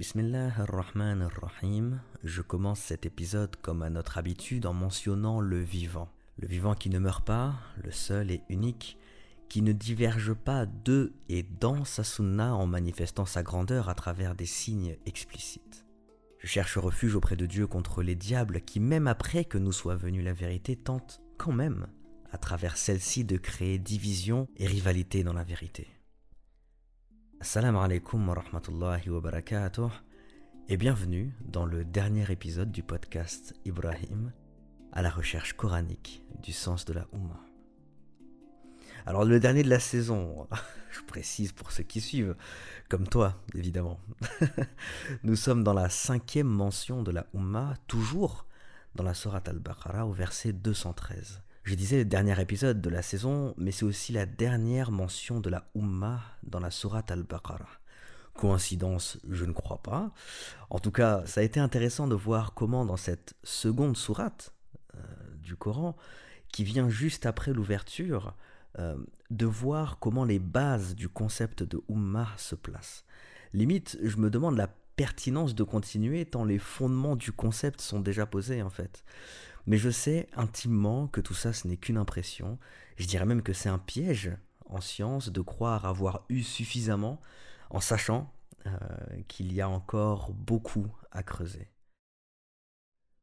Bismillah ar-Rahman ar-Rahim. Je commence cet épisode comme à notre habitude en mentionnant le vivant. Le vivant qui ne meurt pas, le seul et unique, qui ne diverge pas de et dans sa sunna en manifestant sa grandeur à travers des signes explicites. Je cherche refuge auprès de Dieu contre les diables qui, même après que nous soit venue la vérité, tentent quand même, à travers celle-ci, de créer division et rivalité dans la vérité. Assalamu alaikum wa rahmatullahi wa barakatuh et bienvenue dans le dernier épisode du podcast Ibrahim à la recherche coranique du sens de la Ummah. Alors le dernier de la saison, je précise pour ceux qui suivent, comme toi évidemment. Nous sommes dans la cinquième mention de la Ummah, toujours dans la Sourate al-Baqarah au verset 213. Je disais le dernier épisode de la saison, mais c'est aussi la dernière mention de la Ummah dans la Sourate al-Baqarah. Coïncidence, je ne crois pas. En tout cas, ça a été intéressant de voir comment dans cette seconde sourate euh, du Coran, qui vient juste après l'ouverture, euh, de voir comment les bases du concept de Ummah se placent. Limite, je me demande la pertinence de continuer tant les fondements du concept sont déjà posés en fait. Mais je sais intimement que tout ça, ce n'est qu'une impression. Je dirais même que c'est un piège en science de croire avoir eu suffisamment en sachant euh, qu'il y a encore beaucoup à creuser.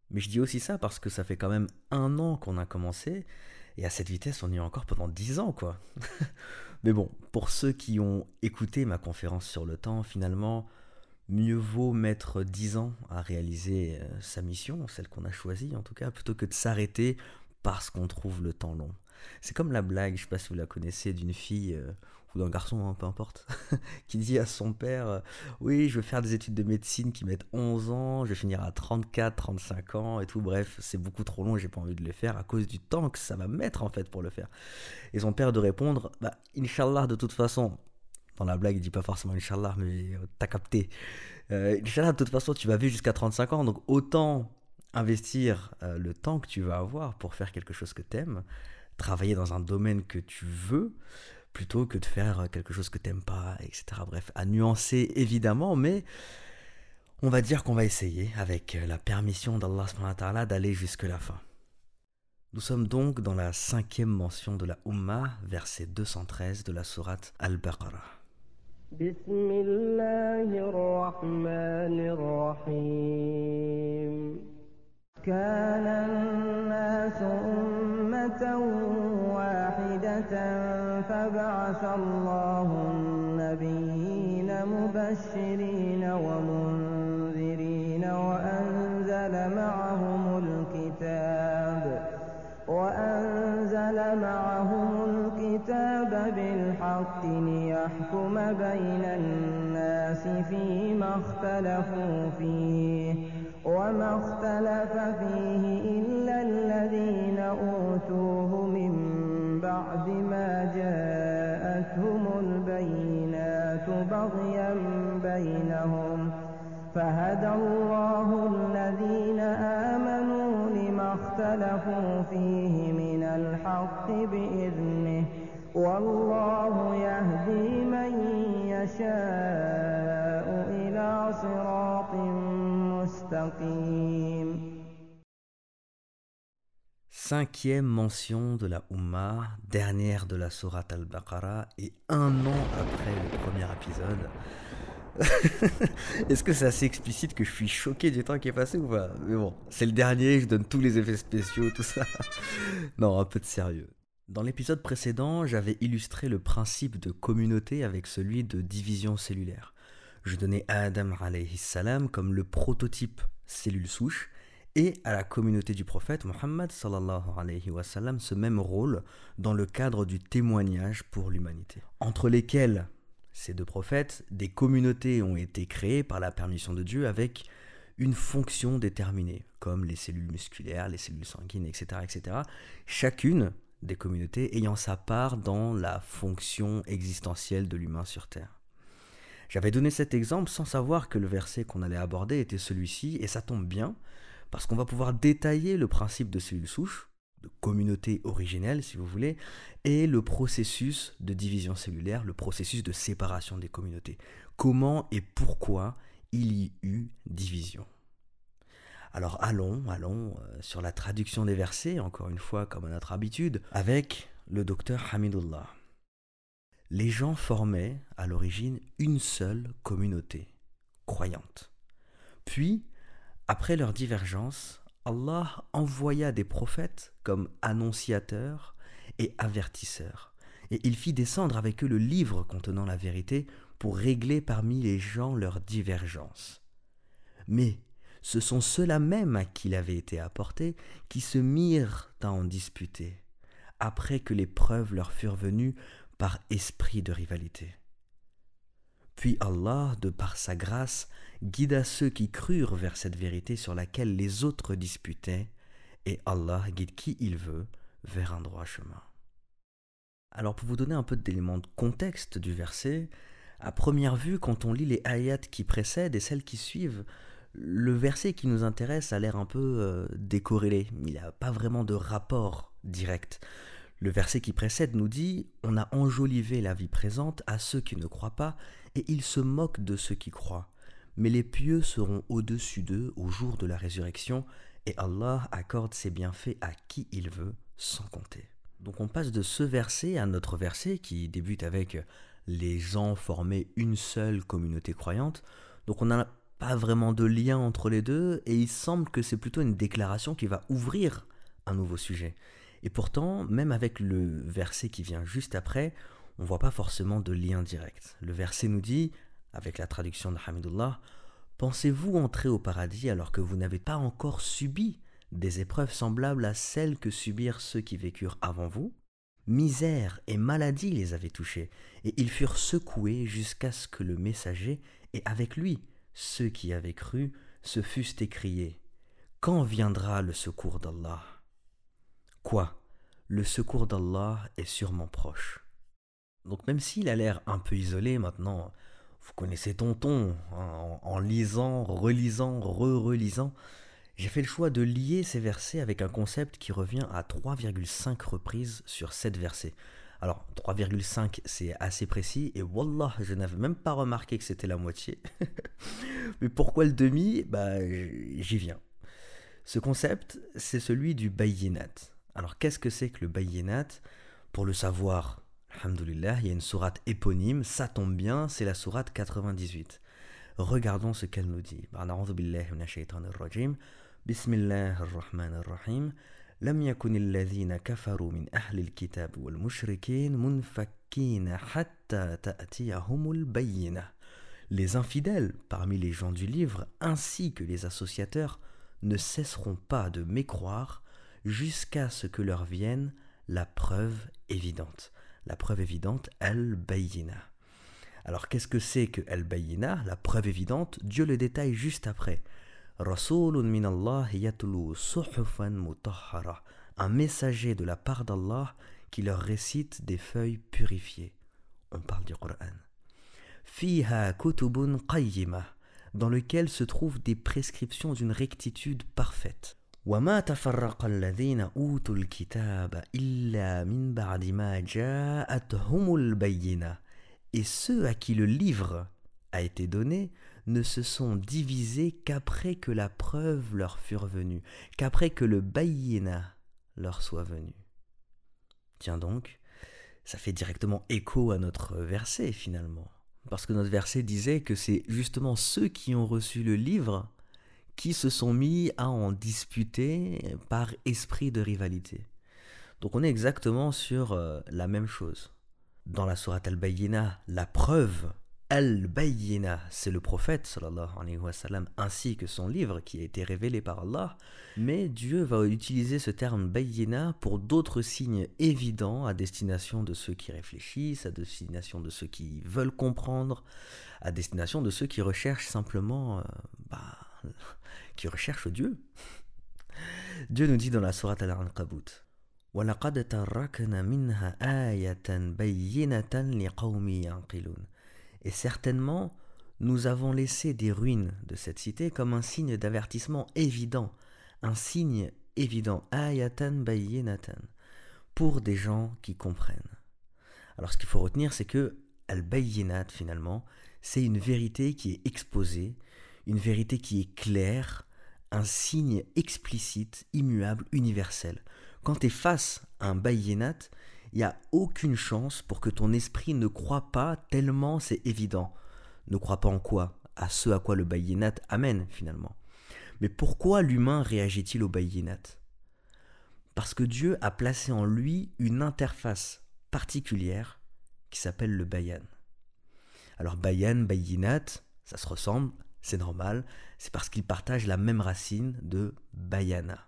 Mais je dis aussi ça parce que ça fait quand même un an qu'on a commencé, et à cette vitesse, on y est encore pendant dix ans, quoi. Mais bon, pour ceux qui ont écouté ma conférence sur le temps, finalement, mieux vaut mettre 10 ans à réaliser euh, sa mission, celle qu'on a choisie en tout cas, plutôt que de s'arrêter parce qu'on trouve le temps long. C'est comme la blague, je sais pas si vous la connaissez, d'une fille euh, ou d'un garçon, hein, peu importe, qui dit à son père euh, Oui, je vais faire des études de médecine qui mettent 11 ans, je vais finir à 34, 35 ans et tout. Bref, c'est beaucoup trop long et j'ai pas envie de le faire à cause du temps que ça va mettre en fait pour le faire. Et son père de répondre Bah, Inch'Allah, de toute façon, dans la blague, il dit pas forcément Inch'Allah, mais euh, t'as capté. Euh, Inch'Allah, de toute façon, tu vas vivre jusqu'à 35 ans, donc autant investir euh, le temps que tu vas avoir pour faire quelque chose que t'aimes, travailler dans un domaine que tu veux, plutôt que de faire quelque chose que t'aimes pas, etc. Bref, à nuancer évidemment, mais on va dire qu'on va essayer, avec la permission d'Allah d'aller jusque la fin. Nous sommes donc dans la cinquième mention de la Ummah, verset 213 de la sourate Al-Baqarah. بسم الله الرحمن الرحيم. كان الناس أمة واحدة فبعث الله النبيين مبشرين ومنذرين وأنزل معهم الكتاب. وأنزل ليحكم بين الناس فيما اختلفوا فيه وما اختلف فيه إلا الذين أوتوه من بعد ما جاءتهم البينات بغيا بينهم فهدى الله الذين آمنوا لما اختلفوا فيه من الحق بإذنه والله يشاء إلى صراط مستقيم Cinquième mention de la Ummah, dernière de la Sourate al-Baqarah, et un an après le premier épisode, Est-ce que c'est assez explicite que je suis choqué du temps qui est passé ou pas Mais bon, c'est le dernier, je donne tous les effets spéciaux, tout ça. non, un peu de sérieux. Dans l'épisode précédent, j'avais illustré le principe de communauté avec celui de division cellulaire. Je donnais à Adam salam comme le prototype cellule souche et à la communauté du prophète Mohammed ce même rôle dans le cadre du témoignage pour l'humanité. Entre lesquels ces deux prophètes, des communautés ont été créées par la permission de Dieu avec une fonction déterminée, comme les cellules musculaires, les cellules sanguines, etc. etc. Chacune des communautés ayant sa part dans la fonction existentielle de l'humain sur Terre. J'avais donné cet exemple sans savoir que le verset qu'on allait aborder était celui-ci, et ça tombe bien, parce qu'on va pouvoir détailler le principe de cellules souches, de communauté originelle si vous voulez, et le processus de division cellulaire, le processus de séparation des communautés. Comment et pourquoi il y eut division? Alors allons, allons euh, sur la traduction des versets, encore une fois comme à notre habitude, avec le docteur Hamidullah. Les gens formaient à l'origine une seule communauté, croyante. Puis, après leur divergence, Allah envoya des prophètes comme annonciateurs et avertisseurs, et il fit descendre avec eux le livre contenant la vérité pour régler parmi les gens leurs divergences. Mais ce sont ceux-là même à qui il avait été apporté qui se mirent à en disputer, après que les preuves leur furent venues par esprit de rivalité. Puis Allah, de par sa grâce, guida ceux qui crurent vers cette vérité sur laquelle les autres disputaient, et Allah guide qui il veut vers un droit chemin. Alors pour vous donner un peu d'éléments de contexte du verset, à première vue, quand on lit les ayats qui précèdent et celles qui suivent, le verset qui nous intéresse a l'air un peu euh, décorrélé. Il n'y a pas vraiment de rapport direct. Le verset qui précède nous dit On a enjolivé la vie présente à ceux qui ne croient pas, et ils se moquent de ceux qui croient. Mais les pieux seront au-dessus d'eux au jour de la résurrection, et Allah accorde ses bienfaits à qui il veut, sans compter. Donc on passe de ce verset à notre verset qui débute avec les gens formaient une seule communauté croyante. Donc on n'a pas vraiment de lien entre les deux et il semble que c'est plutôt une déclaration qui va ouvrir un nouveau sujet. Et pourtant, même avec le verset qui vient juste après, on ne voit pas forcément de lien direct. Le verset nous dit, avec la traduction de Hamidullah, Pensez-vous entrer au paradis alors que vous n'avez pas encore subi des épreuves semblables à celles que subirent ceux qui vécurent avant vous? Misère et maladie les avaient touchés, et ils furent secoués jusqu'à ce que le messager, et avec lui ceux qui avaient cru, se fussent écriés Quand viendra le secours d'Allah? Quoi? Le secours d'Allah est sûrement proche. Donc même s'il a l'air un peu isolé maintenant, vous connaissez Tonton, hein, en, lisant, relisant, re-relisant, j'ai fait le choix de lier ces versets avec un concept qui revient à 3,5 reprises sur 7 versets. Alors 3,5 c'est assez précis et wallah je n'avais même pas remarqué que c'était la moitié. Mais pourquoi le demi? Bah j'y viens. Ce concept c'est celui du bayinat. Alors qu'est-ce que c'est que le bayinat Pour le savoir, alhamdoulilah, il y a une sourate éponyme, ça tombe bien, c'est la sourate 98. Regardons ce qu'elle nous dit. لم يكن الذين كفروا من أهل الكتاب والمشركين منفكين حتى تأتيهم البينة. Les infidèles parmi les gens du livre ainsi que les associateurs ne cesseront pas de mécroire jusqu'à ce que leur vienne la preuve évidente. La preuve évidente, al-bayina. Alors qu'est-ce que c'est que al-bayina, la preuve évidente Dieu le détaille juste après un messager de la part d'Allah qui leur récite des feuilles purifiées. On parle du Coran. Fiha kutubun qayyima, dans lequel se trouvent des prescriptions d'une rectitude parfaite. وما تفرق الذين أوتوا الكتاب إلا من بعد ما جاءتهم البينة et ceux à qui le livre a été donné ne se sont divisés qu'après que la preuve leur fût venue, qu'après que le bayina leur soit venu. Tiens donc, ça fait directement écho à notre verset finalement. Parce que notre verset disait que c'est justement ceux qui ont reçu le livre qui se sont mis à en disputer par esprit de rivalité. Donc on est exactement sur euh, la même chose. Dans la Sourate al-Bayyina, la preuve Al-Bayyina, c'est le prophète sallallahu alayhi wa sallam, ainsi que son livre qui a été révélé par Allah. Mais Dieu va utiliser ce terme Bayyina pour d'autres signes évidents à destination de ceux qui réfléchissent, à destination de ceux qui veulent comprendre, à destination de ceux qui recherchent simplement, euh, bah, qui recherchent Dieu. Dieu nous dit dans la sourate Al-Ankabut وَلَقَدْ تَرَّكْنَا مِنْهَا آيَةً بَيِّنَةً لِقَوْمِ يَعْقِلُونَ et certainement, nous avons laissé des ruines de cette cité comme un signe d'avertissement évident, un signe évident, ayatan bayyinatan, pour des gens qui comprennent. Alors ce qu'il faut retenir, c'est que al-bayyinat finalement, c'est une vérité qui est exposée, une vérité qui est claire, un signe explicite, immuable, universel. Quand tu es face à un bayinat, il n'y a aucune chance pour que ton esprit ne croit pas tellement c'est évident. Ne croit pas en quoi? À ce à quoi le bayinat amène finalement. Mais pourquoi l'humain réagit-il au bayinat Parce que Dieu a placé en lui une interface particulière qui s'appelle le bayan. Alors bayan, bayinat, ça se ressemble, c'est normal, c'est parce qu'ils partagent la même racine de bayana.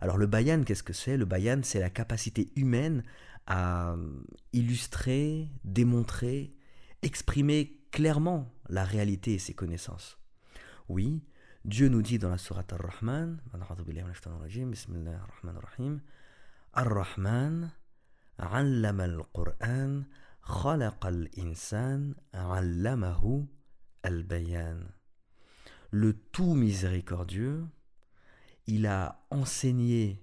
Alors le bayan, qu'est-ce que c'est Le bayan, c'est la capacité humaine à illustrer, démontrer, exprimer clairement la réalité et ses connaissances. Oui, Dieu nous dit dans la sourate Ar-Rahman, Ar-Rahman, علم القرآن خلق الإنسان علمه البيان Le tout miséricordieux, il a enseigné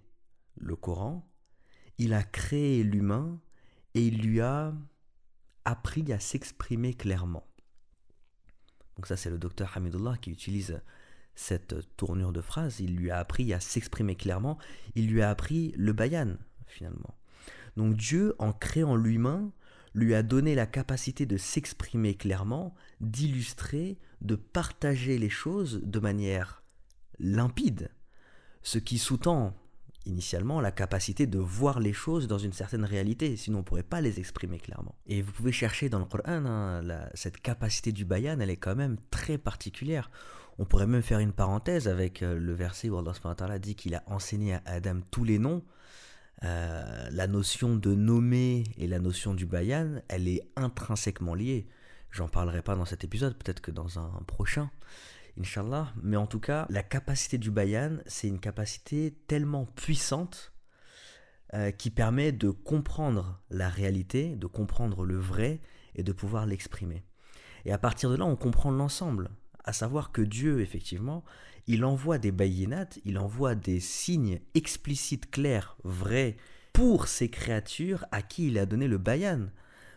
le Coran, il a créé l'humain et il lui a appris à s'exprimer clairement. Donc ça c'est le docteur Hamidullah qui utilise cette tournure de phrase, il lui a appris à s'exprimer clairement, il lui a appris le bayan finalement. Donc Dieu, en créant l'humain, lui a donné la capacité de s'exprimer clairement, d'illustrer, de partager les choses de manière limpide, ce qui sous-tend initialement la capacité de voir les choses dans une certaine réalité, sinon on ne pourrait pas les exprimer clairement. Et vous pouvez chercher dans le Coran, hein, cette capacité du bayan, elle est quand même très particulière. On pourrait même faire une parenthèse avec euh, le verset où Allah dit qu'il a enseigné à Adam tous les noms. Euh, la notion de nommer et la notion du bayan, elle est intrinsèquement liée. J'en parlerai pas dans cet épisode, peut-être que dans un prochain, Inch'Allah. Mais en tout cas, la capacité du bayan, c'est une capacité tellement puissante euh, qui permet de comprendre la réalité, de comprendre le vrai et de pouvoir l'exprimer. Et à partir de là, on comprend l'ensemble. À savoir que Dieu, effectivement, il envoie des bayinat, il envoie des signes explicites, clairs, vrais, pour ces créatures à qui il a donné le bayan.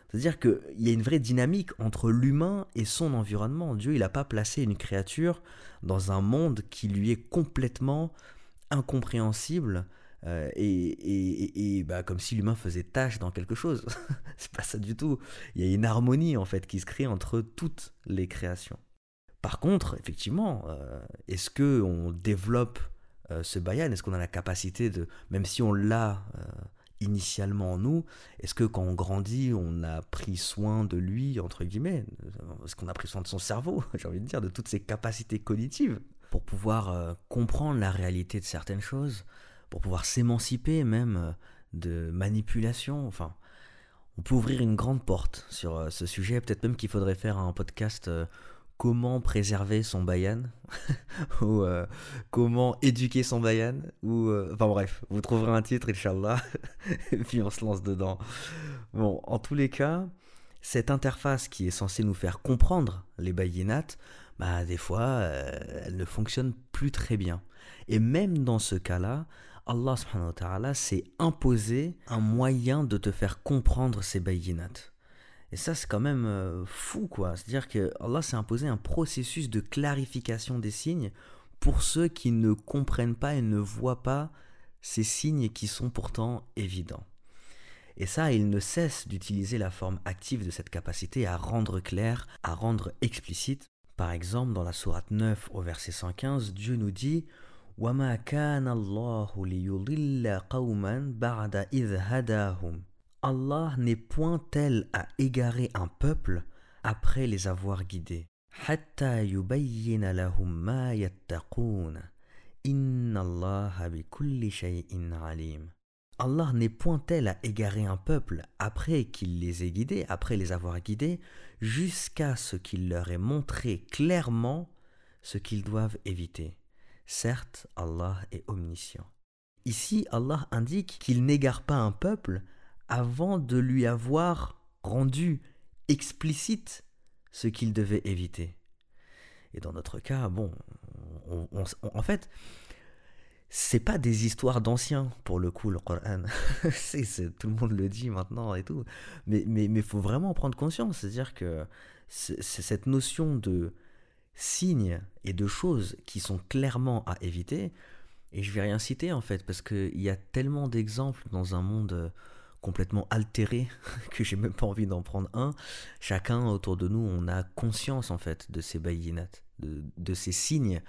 C'est-à-dire qu'il y a une vraie dynamique entre l'humain et son environnement. Dieu, il n'a pas placé une créature dans un monde qui lui est complètement incompréhensible euh, et, bah, comme si l'humain faisait tâche dans quelque chose. C'est pas ça du tout. Il y a une harmonie en fait qui se crée entre toutes les créations. Par contre, effectivement, euh, est-ce que on développe euh, ce bayan Est-ce qu'on a la capacité de, même si on l'a initialement en nous, est-ce que quand on grandit, on a pris soin de lui, entre guillemets? Est-ce qu'on a pris soin de son cerveau, j'ai envie de dire, de toutes ses capacités cognitives? Pour pouvoir comprendre la réalité de certaines choses, pour pouvoir s'émanciper même de manipulation Enfin, on peut ouvrir une grande porte sur ce sujet. Peut-être même qu'il faudrait faire un podcast comment préserver son bayan ou euh, comment éduquer son bayan ou euh, enfin bref vous trouverez un titre Inch'Allah et puis on se lance dedans. Bon en tous les cas cette interface qui est censée nous faire comprendre les bayinat bah des fois euh, elle ne fonctionne plus très bien. Et même dans ce cas-là Allah s'est imposé un moyen de te faire comprendre ces bayinat et ça, c'est quand même euh, fou, quoi. C'est-à-dire que Allah s'est imposé un processus de clarification des signes pour ceux qui ne comprennent pas et ne voient pas ces signes qui sont pourtant évidents. Et ça, il ne cesse d'utiliser la forme active de cette capacité à rendre clair, à rendre explicite. Par exemple, dans la sourate 9 au verset 115, Dieu nous dit وَمَا كَانَ اللَّهُ لِيُضِلَّ قَوْمًا بَعْدَ إِذْ هَدَاهُمْ Allah n'est point tel à égarer un peuple après les avoir guidés. Allah n'est point tel à égarer un peuple après qu'il les ait guidés, après les avoir guidés, jusqu'à ce qu'il leur ait montré clairement ce qu'ils doivent éviter. Certes, Allah est omniscient. Ici, Allah indique qu'il n'égare pas un peuple avant de lui avoir rendu explicite ce qu'il devait éviter. Et dans notre cas, bon, en fait, c'est pas des histoires d'anciens pour le coup le Coran. tout le monde le dit maintenant et tout. Mais mais mais faut vraiment prendre conscience, c'est-à-dire que cette notion de signes et de choses qui sont clairement à éviter. Et je vais rien citer en fait, parce qu'il y a tellement d'exemples dans un monde complètement altéré que j'ai même pas envie d'en prendre un. Chacun autour de nous, on a conscience en fait de ces bayinat, de, de ces signes,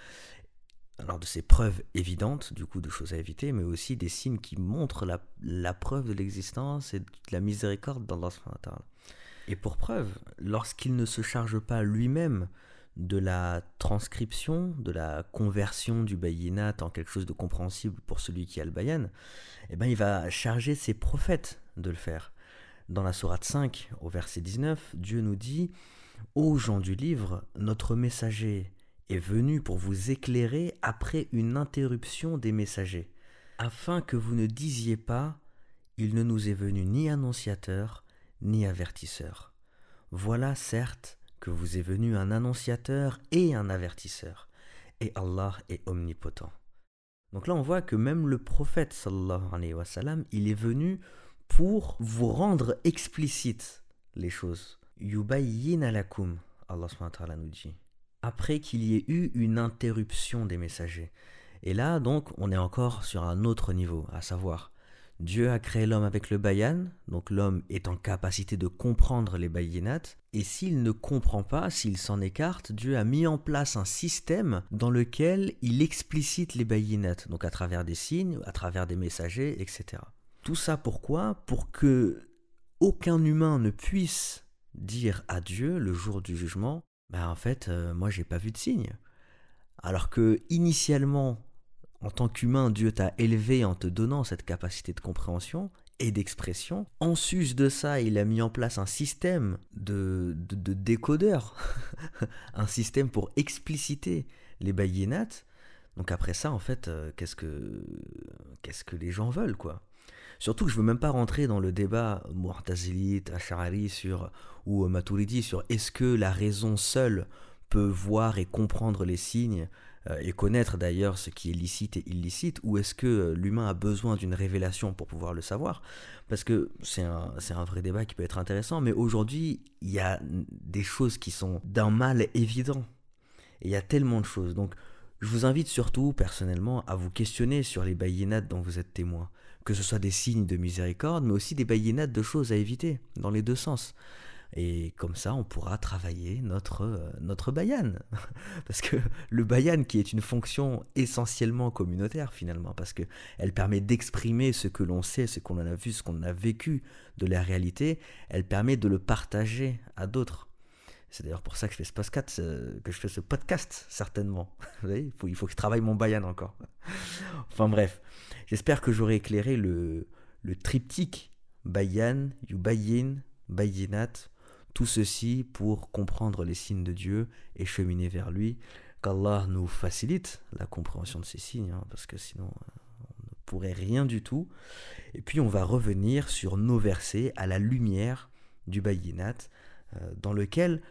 alors de ces preuves évidentes, du coup, de choses à éviter, mais aussi des signes qui montrent la, la preuve de l'existence et de la miséricorde d'Allah. Et pour preuve, lorsqu'il ne se charge pas lui-même de la transcription, de la conversion du bayinat en quelque chose de compréhensible pour celui qui a le bayan, eh ben, il va charger ses prophètes de le faire. Dans la sourate 5, au verset 19, Dieu nous dit Ô gens du livre, notre messager est venu pour vous éclairer après une interruption des messagers, afin que vous ne disiez pas Il ne nous est venu ni annonciateur, ni avertisseur. Voilà certes vous est venu un annonciateur et un avertisseur, et Allah est omnipotent. Donc là, on voit que même le prophète, sallallahu alayhi wa sallam, il est venu pour vous rendre explicite les choses. Yubayyin alakum, Allah nous dit. Après qu'il y ait eu une interruption des messagers. Et là, donc, on est encore sur un autre niveau, à savoir, Dieu a créé l'homme avec le bayan, donc l'homme est en capacité de comprendre les bayinat, et s'il ne comprend pas, s'il s'en écarte, Dieu a mis en place un système dans lequel il explicite les bayinat, donc à travers des signes, à travers des messagers, etc. Tout ça pourquoi? Pour que aucun humain ne puisse dire à Dieu le jour du jugement, ben en fait, euh, moi j'ai pas vu de signe. Alors que initialement, en tant qu'humain, Dieu t'a élevé en te donnant cette capacité de compréhension et d'expression. En sus de ça, il a mis en place un système de, de, décodeur, un système pour expliciter les bayinat. Donc après ça, en fait, euh, qu'est-ce que qu'est-ce que les gens veulent, quoi? Surtout que je veux même pas rentrer dans le débat Mu'tazilite, Ash'ari sur ou Maturidi sur est-ce que la raison seule peut voir et comprendre les signes et connaître d'ailleurs ce qui est licite et illicite, ou est-ce que euh, l'humain a besoin d'une révélation pour pouvoir le savoir? Parce que c'est un, un, vrai débat qui peut être intéressant, mais aujourd'hui, il y a des choses qui sont d'un mal évident. Il y a tellement de choses. Donc, je vous invite surtout, personnellement, à vous questionner sur les bayinats dont vous êtes témoin. Que ce soit des signes de miséricorde, mais aussi des bayinats de choses à éviter, dans les deux sens. Et comme ça, on pourra travailler notre, euh, notre bayan. parce que le bayan, qui est une fonction essentiellement communautaire finalement, parce qu'elle permet d'exprimer ce que l'on sait, ce qu'on a vu, ce qu'on a vécu de la réalité, elle permet de le partager à d'autres. C'est d'ailleurs pour ça que je fais ce podcast, euh, que je fais ce podcast certainement. Il, faut, il faut que je travaille mon bayan encore. enfin bref, j'espère que j'aurai éclairé le, le triptyque bayan, yubayin, bayinat, tout ceci pour comprendre les signes de Dieu et cheminer vers lui. Qu'Allah nous facilite la compréhension de ces signes, hein, parce que sinon euh, on ne pourrait rien du tout. Et puis on va revenir sur nos versets à la lumière du Bayinat, euh, dans lequel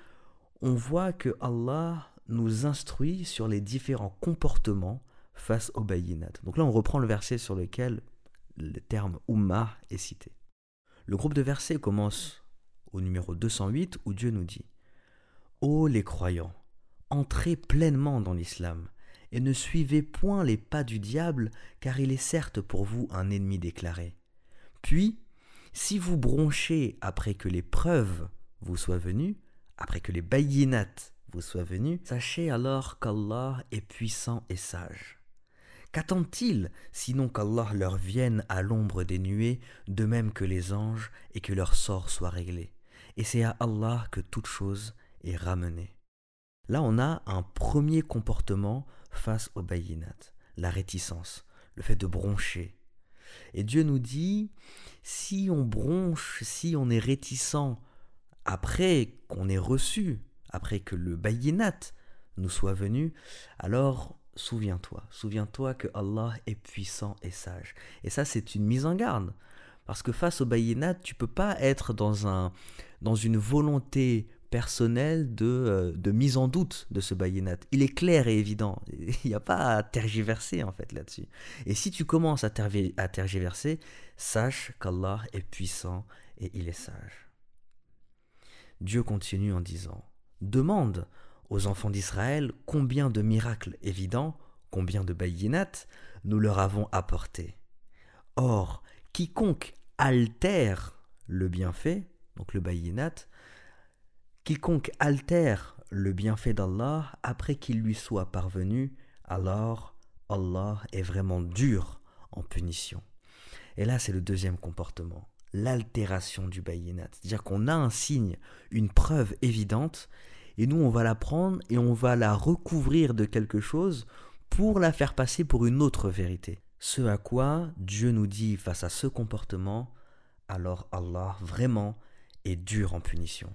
on voit que Allah nous instruit sur les différents comportements face au Bayinat. Donc là on reprend le verset sur lequel le terme Ummah est cité. Le groupe de versets commence au numéro 208 où Dieu nous dit Ô les croyants, entrez pleinement dans l'islam et ne suivez point les pas du diable car il est certes pour vous un ennemi déclaré. Puis, si vous bronchez après que les preuves vous soient venues, après que les bayinat vous soient venus, sachez alors qu'Allah est puissant et sage. Qu'attendent-ils sinon qu'Allah leur vienne à l'ombre des nuées, de même que les anges, et que leur sort soit réglé? Et c'est à Allah que toute chose est ramenée. Là, on a un premier comportement face au bayinat, la réticence, le fait de broncher. Et Dieu nous dit, si on bronche, si on est réticent après qu'on ait reçu, après que le bayinat nous soit venu, alors souviens-toi, souviens-toi que Allah est puissant et sage. Et ça, c'est une mise en garde. Parce que face au bayinat, tu peux pas être dans, un, dans une volonté personnelle de, euh, de mise en doute de ce bayinat. Il est clair et évident. Il n'y a pas à tergiverser en fait là-dessus. Et si tu commences à, tergiverser, sache qu'Allah est puissant et il est sage. Dieu continue en disant Demande aux enfants d'Israël combien de miracles évidents, combien de bayinat nous leur avons apportés. Or, quiconque altère le bienfait, donc le bayinat, quiconque altère le bienfait d'Allah après qu'il lui soit parvenu, alors Allah est vraiment dur en punition. Et là, c'est le deuxième comportement, l'altération du bayinat. C'est-à-dire qu'on a un signe, une preuve évidente, et nous, on va la prendre et on va la recouvrir de quelque chose pour la faire passer pour une autre vérité. Ce à quoi Dieu nous dit face à ce comportement, alors Allah vraiment est dur en punition.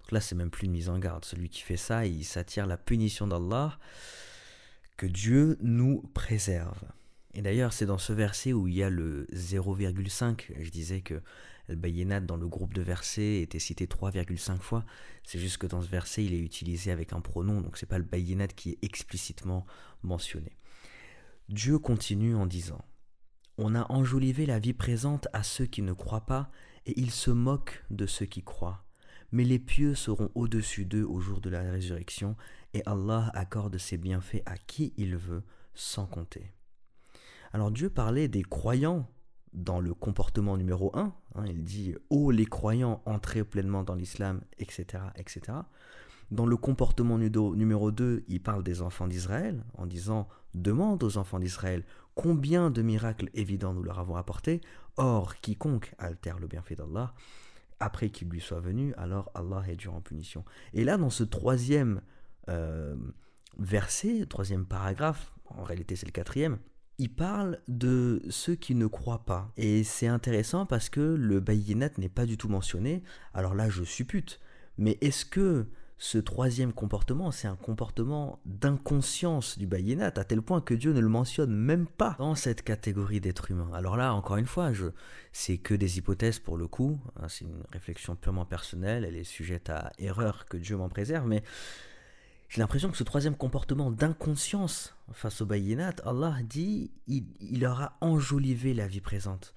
Donc là, c'est même plus une mise en garde. Celui qui fait ça, il s'attire la punition d'Allah. Que Dieu nous préserve. Et d'ailleurs, c'est dans ce verset où il y a le 0,5. Je disais que El Bayinat dans le groupe de versets était cité 3,5 fois. C'est juste que dans ce verset, il est utilisé avec un pronom, donc c'est pas le Bayinat qui est explicitement mentionné. Dieu continue en disant On a enjolivé la vie présente à ceux qui ne croient pas, et ils se moquent de ceux qui croient. Mais les pieux seront au-dessus d'eux au jour de la résurrection, et Allah accorde ses bienfaits à qui il veut, sans compter. Alors Dieu parlait des croyants dans le comportement numéro 1. Hein, il dit Oh les croyants, entrez pleinement dans l'islam, etc., etc. Dans le comportement numéro 2, il parle des enfants d'Israël en disant Demande aux enfants d'Israël combien de miracles évidents nous leur avons apportés. Or, quiconque altère le bienfait d'Allah, après qu'il lui soit venu, alors Allah est dur en punition. Et là, dans ce troisième euh, verset, troisième paragraphe, en réalité c'est le quatrième, il parle de ceux qui ne croient pas. Et c'est intéressant parce que le bayinat n'est pas du tout mentionné. Alors là, je suppute. Mais est-ce que ce troisième comportement, c'est un comportement d'inconscience du bayinat, à tel point que Dieu ne le mentionne même pas dans cette catégorie d'êtres humains Alors là, encore une fois, c'est que des hypothèses pour le coup. Hein, c'est une réflexion purement personnelle. Elle est sujette à erreur, que Dieu m'en préserve. Mais j'ai l'impression que ce troisième comportement d'inconscience face au bayinat, Allah dit, il, leur a enjolivé la vie présente.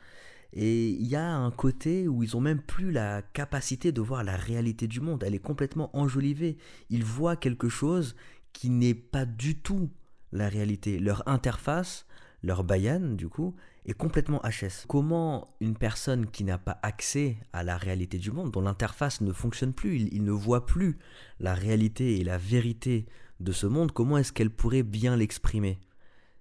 Et il y a un côté où ils ont même plus la capacité de voir la réalité du monde. Elle est complètement enjolivée. Ils voient quelque chose qui n'est pas du tout la réalité. Leur interface, leur bayan, du coup, est complètement HS. Comment une personne qui n'a pas accès à la réalité du monde, dont l'interface ne fonctionne plus, il, ne voit plus la réalité et la vérité de ce monde, comment est-ce qu'elle pourrait bien l'exprimer?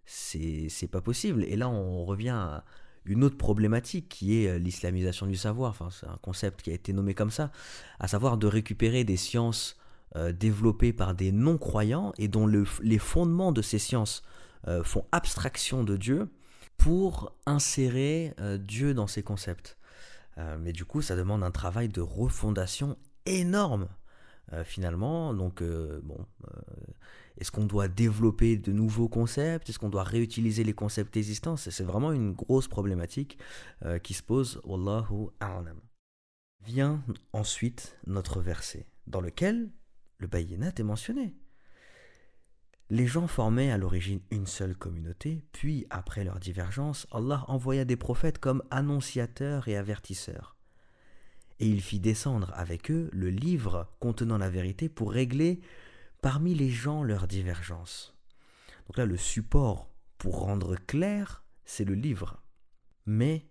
C'est pas possible. Et là, on revient à une autre problématique qui est euh, l'islamisation du savoir. Enfin, c'est un concept qui a été nommé comme ça, à savoir de récupérer des sciences euh, développées par des non-croyants et dont les fondements de ces sciences euh, font abstraction de Dieu pour insérer Dieu dans ces concepts. Mais du coup, ça demande un travail de refondation énorme, finalement. Donc, bon, est-ce qu'on doit développer de nouveaux concepts? Est-ce qu'on doit réutiliser les concepts existants? C'est vraiment une grosse problématique qui se pose. Wallahu a'lam. Vient ensuite notre verset, dans lequel le bayinat est mentionné. Les gens formaient à l'origine une seule communauté, puis, après leur divergence, Allah envoya des prophètes comme annonciateurs et avertisseurs. Et il fit descendre avec eux le livre contenant la vérité pour régler parmi les gens leurs divergences. Donc là, le support pour rendre clair, c'est le livre. Mais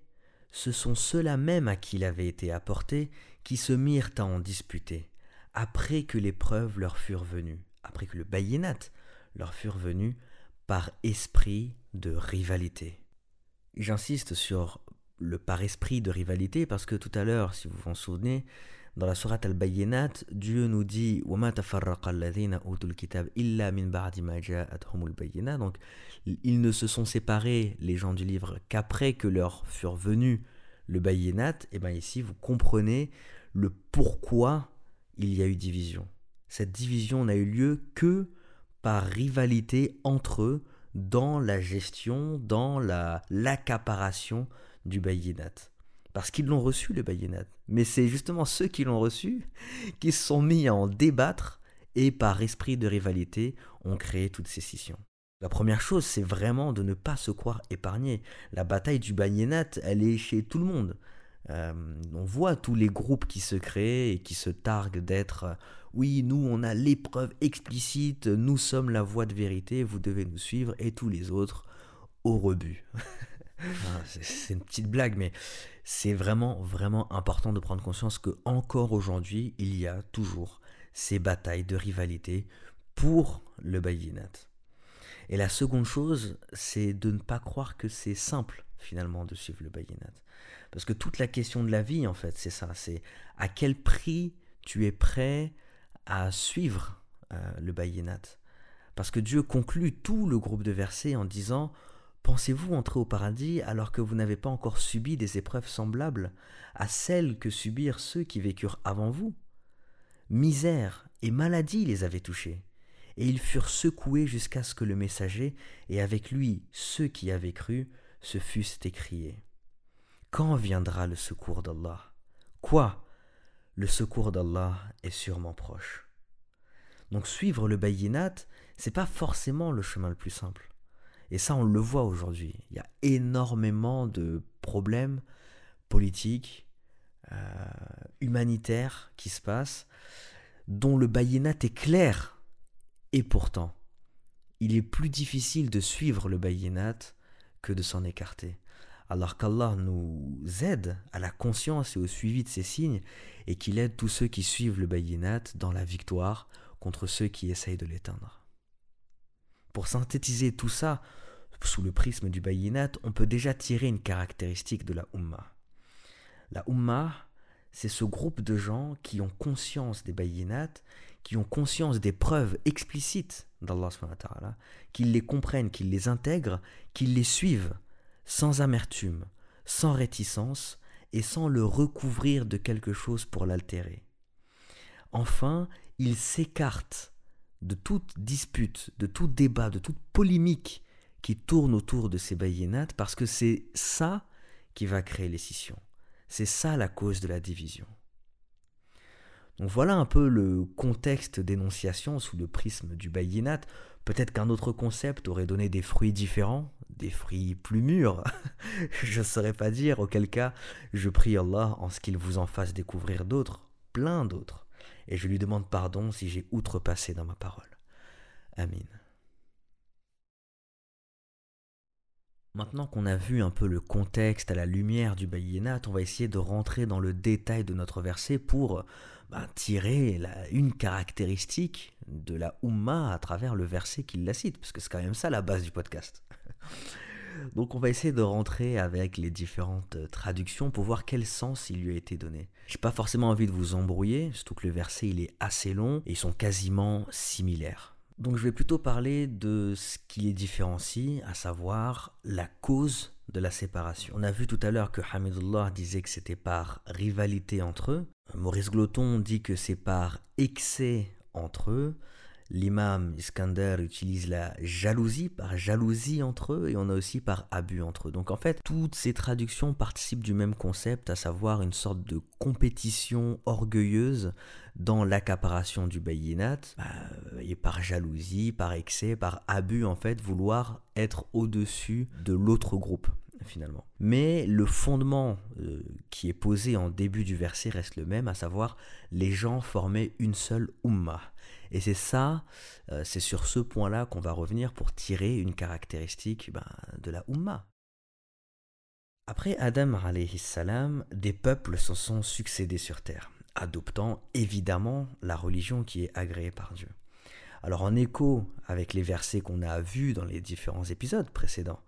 ce sont ceux-là même à qui il avait été apporté qui se mirent à en disputer, après que les preuves leur furent venues, après que le bayinat, leur furent venus par esprit de rivalité. J'insiste sur le par esprit de rivalité parce que tout à l'heure, si vous vous souvenez, dans la sourate al-Bayyinat, Dieu nous dit Donc, ils ne se sont séparés, les gens du livre, qu'après que leur furent venus le Bayyinat. Et bien ici, vous comprenez le pourquoi il y a eu division. Cette division n'a eu lieu que par rivalité entre eux dans la gestion, dans la l'accaparation du bayinat. Parce qu'ils l'ont reçu, le bayinat. Mais c'est justement ceux qui l'ont reçu qui se sont mis à en débattre et par esprit de rivalité ont créé toutes ces scissions. La première chose, c'est vraiment de ne pas se croire épargné. La bataille du bayinat, elle est chez tout le monde. Euh, on voit tous les groupes qui se créent et qui se targuent d'être euh, oui, nous on a l'épreuve explicite, nous sommes la voie de vérité, vous devez nous suivre, et tous les autres au rebut. C'est une petite blague, mais c'est vraiment, vraiment important de prendre conscience que encore aujourd'hui, il y a toujours ces batailles de rivalité pour le bayinat. Et la seconde chose, c'est de ne pas croire que c'est simple finalement de suivre le bayinat. Parce que toute la question de la vie, en fait, c'est ça. C'est à quel prix tu es prêt à suivre euh, le bayinat. Parce que Dieu conclut tout le groupe de versets en disant Pensez-vous entrer au paradis alors que vous n'avez pas encore subi des épreuves semblables à celles que subirent ceux qui vécurent avant vous? Misère et maladie les avaient touchés, et ils furent secoués jusqu'à ce que le messager, et avec lui ceux qui avaient cru, se fussent écriés. Quand viendra le secours d'Allah? Quoi? Le secours d'Allah est sûrement proche. Donc suivre le bayinat, c'est pas forcément le chemin le plus simple. Et ça, on le voit aujourd'hui. Il y a énormément de problèmes politiques, euh, humanitaires qui se passent, dont le bayinat est clair. Et pourtant, il est plus difficile de suivre le bayinat que de s'en écarter alors qu'Allah nous aide à la conscience et au suivi de ces signes et qu'il aide tous ceux qui suivent le bayinat dans la victoire contre ceux qui essayent de l'éteindre. Pour synthétiser tout ça, sous le prisme du bayinat, on peut déjà tirer une caractéristique de la Ummah. La Ummah, c'est ce groupe de gens qui ont conscience des bayinat, qui ont conscience des preuves explicites d'Allah, qu'ils les comprennent, qu'ils les intègrent, qu'ils les suivent sans amertume, sans réticence et sans le recouvrir de quelque chose pour l'altérer. Enfin, il s'écarte de toute dispute, de tout débat, de toute polémique qui tourne autour de ces bayénates parce que c'est ça qui va créer les scissions. C'est ça la cause de la division. Donc voilà un peu le contexte d'énonciation sous le prisme du bayinat. Peut-être qu'un autre concept aurait donné des fruits différents, des fruits plus mûrs. je ne saurais pas dire, auquel cas je prie Allah en ce qu'il vous en fasse découvrir d'autres, plein d'autres, et je lui demande pardon si j'ai outrepassé dans ma parole. Amin. Maintenant qu'on a vu un peu le contexte à la lumière du Bayinat, on va essayer de rentrer dans le détail de notre verset pour bah, tirer une caractéristique de la Ummah à travers le verset qui la cite, parce que c'est quand même ça la base du podcast. Donc on va essayer de rentrer avec les différentes traductions pour voir quel sens il lui a été donné. J'ai pas forcément envie de vous embrouiller, surtout que le verset il est assez long et ils sont quasiment similaires. Donc je vais plutôt parler de ce qui les différencie, à savoir la cause de la séparation. On a vu tout à l'heure que Hamidullah disait que c'était par rivalité entre eux. Maurice Gloton dit que c'est par excès entre eux. L'imam Iskander utilise la jalousie, par jalousie entre eux, et on a aussi par abus entre eux. Donc en fait, toutes ces traductions participent du même concept, à savoir une sorte de compétition orgueilleuse dans l'accaparation du bayinat, bah, et par jalousie, par excès, par abus en fait, vouloir être au-dessus de l'autre groupe finalement. Mais le fondement euh, qui est posé en début du verset reste le même, à savoir les gens formaient une seule ummah. Et c'est ça, euh, c'est sur ce point-là qu'on va revenir pour tirer une caractéristique ben, de la Ummah. Après Adam salam, des peuples se sont succédés sur terre, adoptant évidemment la religion qui est agréée par Dieu. Alors en écho avec les versets qu'on a vus dans les différents épisodes précédents,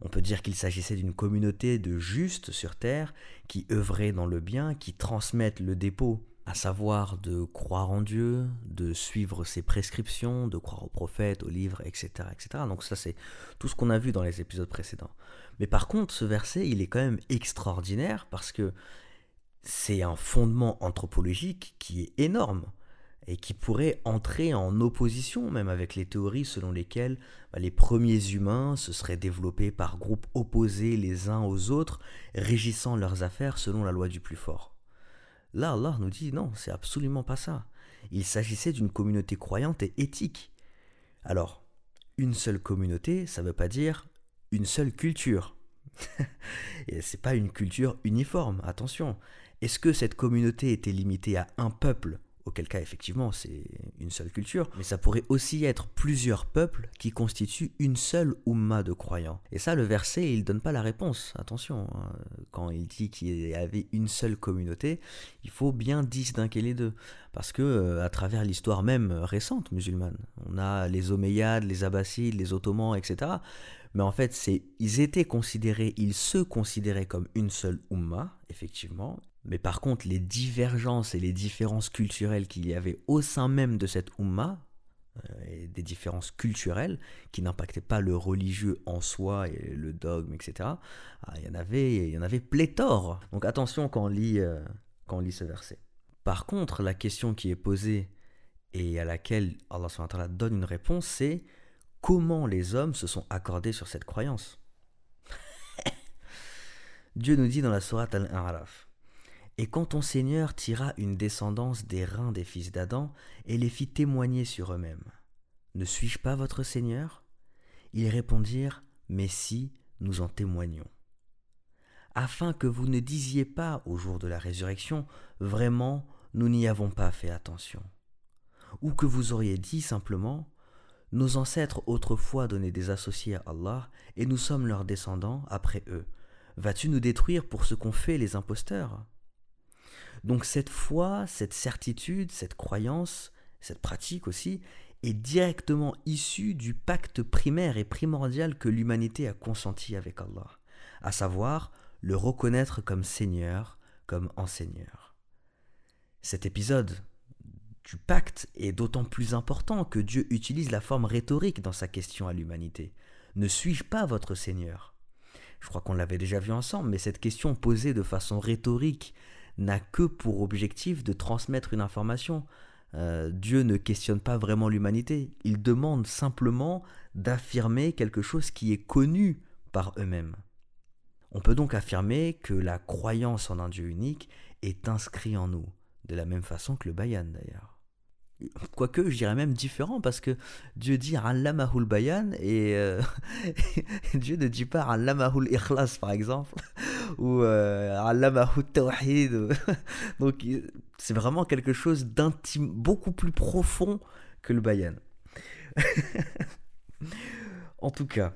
on peut dire qu'il s'agissait d'une communauté de justes sur terre qui œuvraient dans le bien, qui transmettent le dépôt à savoir de croire en Dieu, de suivre ses prescriptions, de croire aux prophètes, aux livres, etc. etc. Donc ça c'est tout ce qu'on a vu dans les épisodes précédents. Mais par contre, ce verset, il est quand même extraordinaire parce que c'est un fondement anthropologique qui est énorme et qui pourrait entrer en opposition même avec les théories selon lesquelles bah, les premiers humains se seraient développés par groupes opposés les uns aux autres, régissant leurs affaires selon la loi du plus fort. Là, Allah nous dit non, c'est absolument pas ça. Il s'agissait d'une communauté croyante et éthique. Alors, une seule communauté, ça ne veut pas dire une seule culture, Et c'est pas une culture uniforme, attention. Est-ce que cette communauté était limitée à un peuple auquel cas effectivement c'est une seule culture, mais ça pourrait aussi être plusieurs peuples qui constituent une seule umma de croyants. Et ça, le verset, il donne pas la réponse. Attention, hein. quand il dit qu'il y avait une seule communauté, il faut bien distinguer les deux, parce que euh, à travers l'histoire même récente musulmane, on a les Omeyyades, les Abbassides, les Ottomans, etc. Mais en fait, ils étaient considérés, ils se considéraient comme une seule umma, effectivement, mais par contre, les divergences et les différences culturelles qu'il y avait au sein même de cette Ummah, euh, et des différences culturelles qui n'impactaient pas le religieux en soi et le dogme, etc. Ah, il, y en avait, il y en avait pléthore. Donc attention quand on lit, euh, quand on lit ce verset. Par contre, la question qui est posée et à laquelle Allah donne une réponse, c'est comment les hommes se sont accordés sur cette croyance? Dieu nous dit dans la sourate Al-A'raf et quand ton Seigneur tira une descendance des reins des fils d'Adam et les fit témoigner sur eux-mêmes. Ne suis-je pas votre Seigneur? Ils répondirent, Mais si, nous en témoignons. Afin que vous ne disiez pas au jour de la résurrection, Vraiment, nous n'y avons pas fait attention. Ou que vous auriez dit simplement, Nos ancêtres autrefois donnaient des associés à Allah, et nous sommes leurs descendants après eux. Vas-tu nous détruire pour ce qu'ont fait les imposteurs? Donc cette foi, cette certitude, cette croyance, cette pratique aussi, est directement issue du pacte primaire et primordial que l'humanité a consenti avec Allah, à savoir le reconnaître comme Seigneur, comme enseigneur. Cet épisode du pacte est d'autant plus important que Dieu utilise la forme rhétorique dans sa question à l'humanité. Ne suis-je pas votre Seigneur? Je crois qu'on l'avait déjà vu ensemble, mais cette question posée de façon rhétorique n'a que pour objectif de transmettre une information. Euh, Dieu ne questionne pas vraiment l'humanité, il demande simplement d'affirmer quelque chose qui est connu par eux-mêmes. On peut donc affirmer que la croyance en un Dieu unique est inscrite en nous, de la même façon que le bayan d'ailleurs. Quoique, je dirais même différent, parce que Dieu dit Allamahul Bayan et euh, Dieu ne dit pas Allamahul Ikhlas, par exemple, ou euh, Allamahul Tawhid. Donc, c'est vraiment quelque chose d'intime, beaucoup plus profond que le Bayan. en tout cas,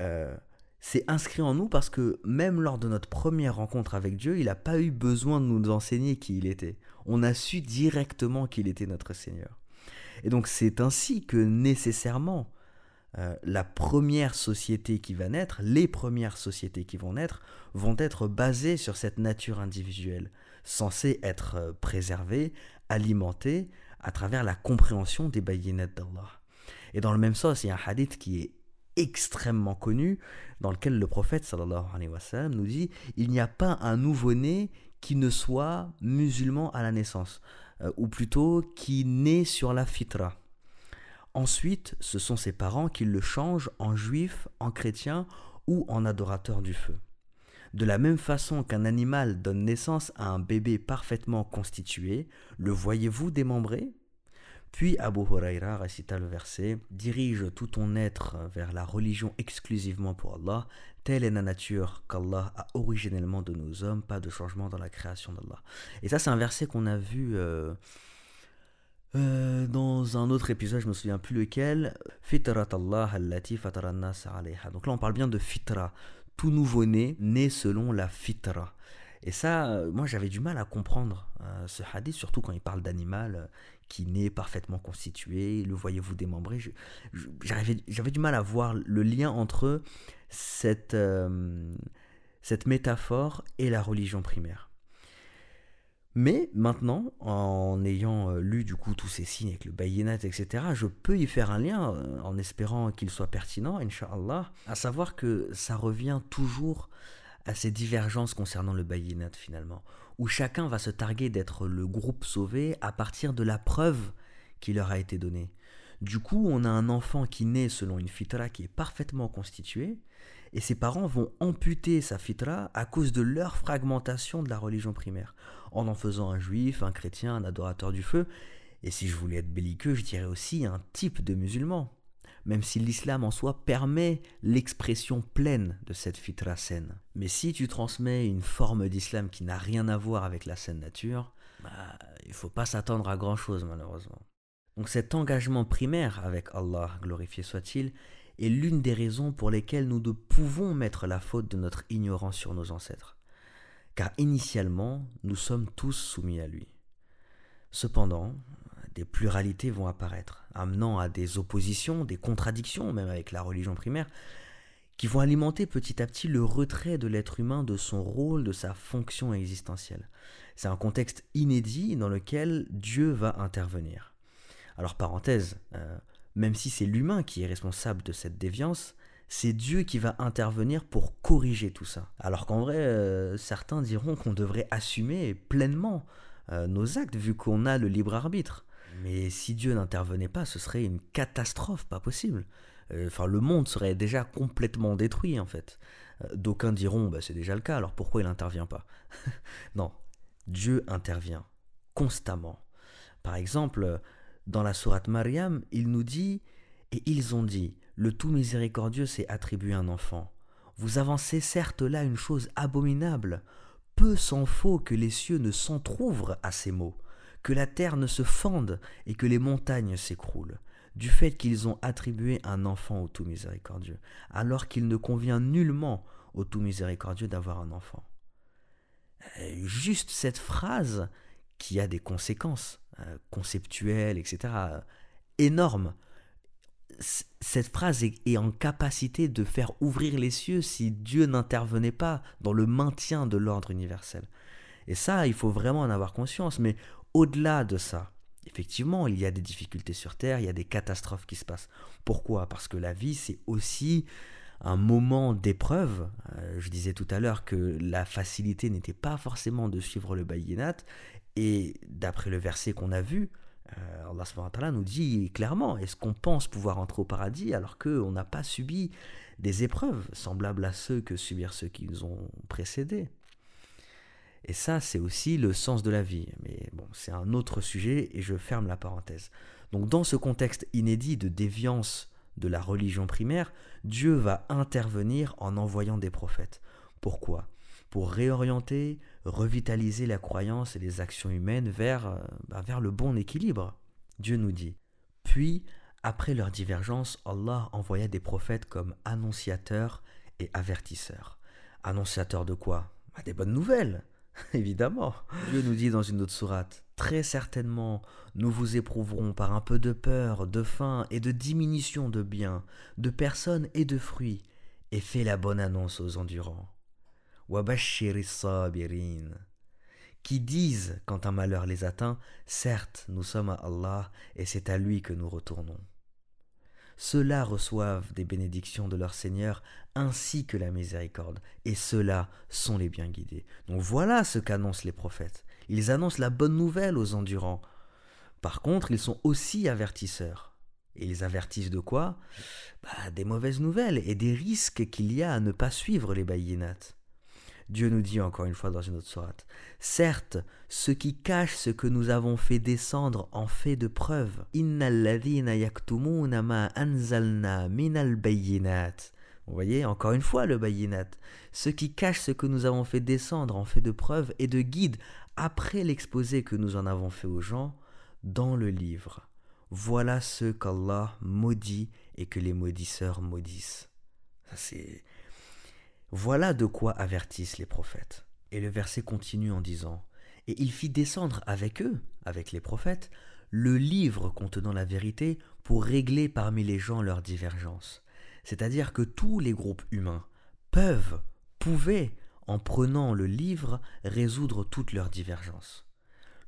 euh, c'est inscrit en nous parce que même lors de notre première rencontre avec Dieu, il n'a pas eu besoin de nous enseigner qui il était. On a su directement qu'il était notre Seigneur. Et donc c'est ainsi que nécessairement euh, la première société qui va naître, les premières sociétés qui vont naître, vont être basées sur cette nature individuelle, censée être euh, préservée, alimentée à travers la compréhension des bayinat d'Allah. Et dans le même sens, il y a un hadith qui est extrêmement connu dans lequel le prophète sallallahu alayhi wa sallam nous dit il n'y a pas un nouveau-né qui ne soit musulman à la naissance euh, ou plutôt qui naît sur la fitra. Ensuite, ce sont ses parents qui le changent en juif, en chrétien ou en adorateur du feu. De la même façon qu'un animal donne naissance à un bébé parfaitement constitué, le voyez-vous démembré? Puis Abu Huraira récita le verset Dirige tout ton être vers la religion exclusivement pour Allah, telle est la nature qu'Allah a originellement de nos hommes, pas de changement dans la création d'Allah. Et ça, c'est un verset qu'on a vu euh, euh, dans un autre épisode, je me souviens plus lequel Fitrat Allah. Donc là, on parle bien de fitra, tout nouveau-né, né selon la fitra. Et ça, euh, moi j'avais du mal à comprendre ce hadith, surtout quand il parle d'animal qui parfaitement constitué, le voyez-vous démembré. J'avais du mal à voir le lien entre cette, euh, cette métaphore et la religion primaire. Mais maintenant, en ayant euh, lu du coup tous ces signes avec le bayinat, etc., je peux y faire un lien euh, en espérant qu'il soit pertinent, inshallah, à savoir que ça revient toujours à ces divergences concernant le bayinat finalement, où chacun va se targuer d'être le groupe sauvé à partir de la preuve qui leur a été donnée. Du coup, on a un enfant qui naît selon une fitra qui est parfaitement constituée, et ses parents vont amputer sa fitra à cause de leur fragmentation de la religion primaire, en en faisant un juif, un chrétien, un adorateur du feu, et si je voulais être belliqueux, je dirais aussi un type de musulman. Même si l'islam en soi permet l'expression pleine de cette fitra saine. Mais si tu transmets une forme d'islam qui n'a rien à voir avec la saine nature, bah, il faut pas s'attendre à grand-chose malheureusement. Donc cet engagement primaire avec Allah, glorifié soit-il, est l'une des raisons pour lesquelles nous ne pouvons mettre la faute de notre ignorance sur nos ancêtres. Car initialement, nous sommes tous soumis à lui. Cependant, des pluralités vont apparaître, amenant à des oppositions, des contradictions, même avec la religion primaire, qui vont alimenter petit à petit le retrait de l'être humain de son rôle, de sa fonction existentielle. C'est un contexte inédit dans lequel Dieu va intervenir. Alors parenthèse, euh, même si c'est l'humain qui est responsable de cette déviance, c'est Dieu qui va intervenir pour corriger tout ça. Alors qu'en vrai, euh, certains diront qu'on devrait assumer pleinement euh, nos actes vu qu'on a le libre arbitre. Mais si Dieu n'intervenait pas, ce serait une catastrophe, pas possible. Euh, enfin, le monde serait déjà complètement détruit, en fait. Euh, d'aucuns diront, bah, c'est déjà le cas, alors pourquoi il n'intervient pas Non, Dieu intervient constamment. Par exemple, dans la sourate Mariam, il nous dit Et ils ont dit Le tout miséricordieux s'est attribué un enfant. Vous avancez certes là une chose abominable. Peu s'en faut que les cieux ne s'entr'ouvrent à ces mots que la terre ne se fende et que les montagnes s'écroulent, du fait qu'ils ont attribué un enfant au tout miséricordieux, alors qu'il ne convient nullement au tout miséricordieux d'avoir un enfant. Euh, juste cette phrase, qui a des conséquences euh, conceptuelles, etc., énormes, cette phrase est, en capacité de faire ouvrir les cieux si Dieu n'intervenait pas dans le maintien de l'ordre universel. Et ça, il faut vraiment en avoir conscience. Mais au-delà de ça, effectivement, il y a des difficultés sur Terre, il y a des catastrophes qui se passent. Pourquoi? Parce que la vie, c'est aussi un moment d'épreuve. Euh, je disais tout à l'heure que la facilité n'était pas forcément de suivre le bayinat. Et d'après le verset qu'on a vu, euh, Allah nous dit clairement est-ce qu'on pense pouvoir entrer au paradis alors qu'on n'a pas subi des épreuves semblables à ceux que subirent ceux qui nous ont précédés? Et ça, c'est aussi le sens de la vie. Mais bon, c'est un autre sujet et je ferme la parenthèse. Donc dans ce contexte inédit de déviance de la religion primaire, Dieu va intervenir en envoyant des prophètes. Pourquoi? Pour réorienter, revitaliser la croyance et les actions humaines vers, euh, bah, vers le bon équilibre. Dieu nous dit. Puis, après leur divergence, Allah envoya des prophètes comme annonciateurs et avertisseurs. Annonciateurs de quoi? Bah, Des bonnes nouvelles Évidemment. Dieu nous dit dans une autre sourate Très certainement, nous vous éprouverons par un peu de peur, de faim et de diminution de biens, de personnes et de fruits, et fais la bonne annonce aux endurants. qui disent quand un malheur les atteint, certes, nous sommes à Allah et c'est à lui que nous retournons. Ceux-là reçoivent des bénédictions de leur Seigneur ainsi que la miséricorde, et ceux-là sont les bien guidés. Donc voilà ce qu'annoncent les prophètes. Ils annoncent la bonne nouvelle aux endurants. Par contre, ils sont aussi avertisseurs. Et ils avertissent de quoi? Bah, Des mauvaises nouvelles et des risques qu'il y a à ne pas suivre les bayinats. Dieu nous dit encore une fois dans une autre sourate Certes, ceux qui cachent ce que nous avons fait descendre en fait de preuve. anzalna Vous voyez, encore une fois le bayinat. Ceux qui cachent ce que nous avons fait descendre en fait de preuve et de guide après l'exposé que nous en avons fait aux gens dans le livre. Voilà ce qu'Allah maudit et que les maudisseurs maudissent. Ça c'est voilà de quoi avertissent les prophètes. Et le verset continue en disant Et il fit descendre avec eux, avec les prophètes, le livre contenant la vérité pour régler parmi les gens leurs divergences. C'est-à-dire que tous les groupes humains peuvent, pouvaient, en prenant le livre, résoudre toutes leurs divergences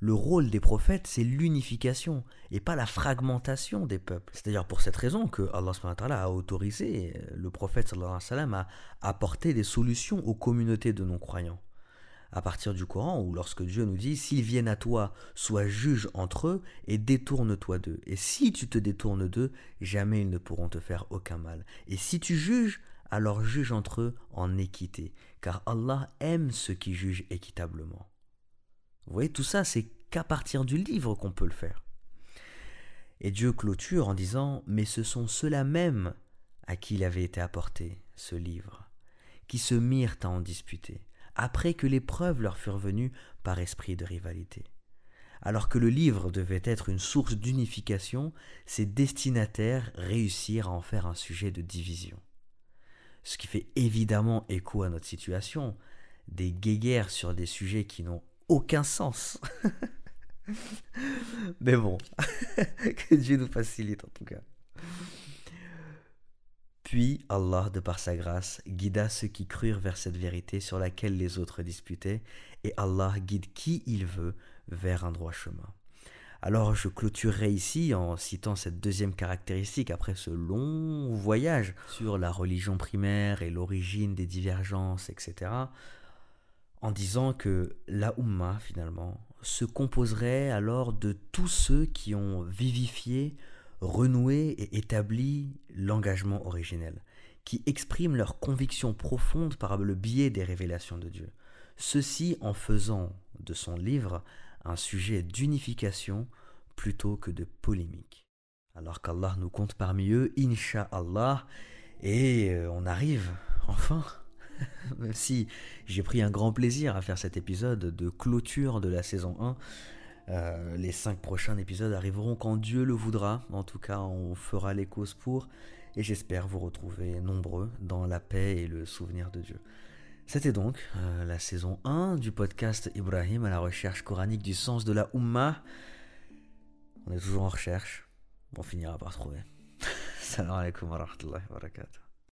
le rôle des prophètes, c'est l'unification et pas la fragmentation des peuples. C'est d'ailleurs pour cette raison que Allah a autorisé le prophète à apporter des solutions aux communautés de non-croyants. À partir du Coran, où lorsque Dieu nous dit S'ils viennent à toi, sois juge entre eux et détourne-toi d'eux. Et si tu te détournes d'eux, jamais ils ne pourront te faire aucun mal. Et si tu juges, alors juge entre eux en équité, car Allah aime ceux qui jugent équitablement. Vous voyez, tout ça, c'est qu'à partir du livre qu'on peut le faire. Et Dieu clôture en disant Mais ce sont ceux-là même à qui il avait été apporté ce livre, qui se mirent à en disputer, après que les preuves leur furent venues par esprit de rivalité. Alors que le livre devait être une source d'unification, ses destinataires réussirent à en faire un sujet de division. Ce qui fait évidemment écho à notre situation, des guéguerres sur des sujets qui n'ont aucun sens. Mais bon, que Dieu nous facilite en tout cas. Puis Allah, de par sa grâce, guida ceux qui crurent vers cette vérité sur laquelle les autres disputaient, et Allah guide qui il veut vers un droit chemin. Alors je clôturerai ici en citant cette deuxième caractéristique après ce long voyage sur la religion primaire et l'origine des divergences, etc., en disant que la finalement, se composerait alors de tous ceux qui ont vivifié, renoué et établi l'engagement originel, qui expriment leur conviction profonde par le biais des révélations de Dieu. Ceci en faisant de son livre un sujet d'unification plutôt que de polémique. Alors qu'Allah nous compte parmi eux, Inch'Allah, et euh, on arrive, enfin, même si j'ai pris un grand plaisir à faire cet épisode de clôture de la saison 1. Euh, les cinq prochains épisodes arriveront quand Dieu le voudra. En tout cas, on fera les causes pour. Et j'espère vous retrouver nombreux dans la paix et le souvenir de Dieu. C'était donc euh, la saison 1 du podcast Ibrahim à la recherche coranique du sens de la Ummah. On est toujours en recherche. On finira par trouver. Salam alaikum wa rahmatullahi wa barakatuh.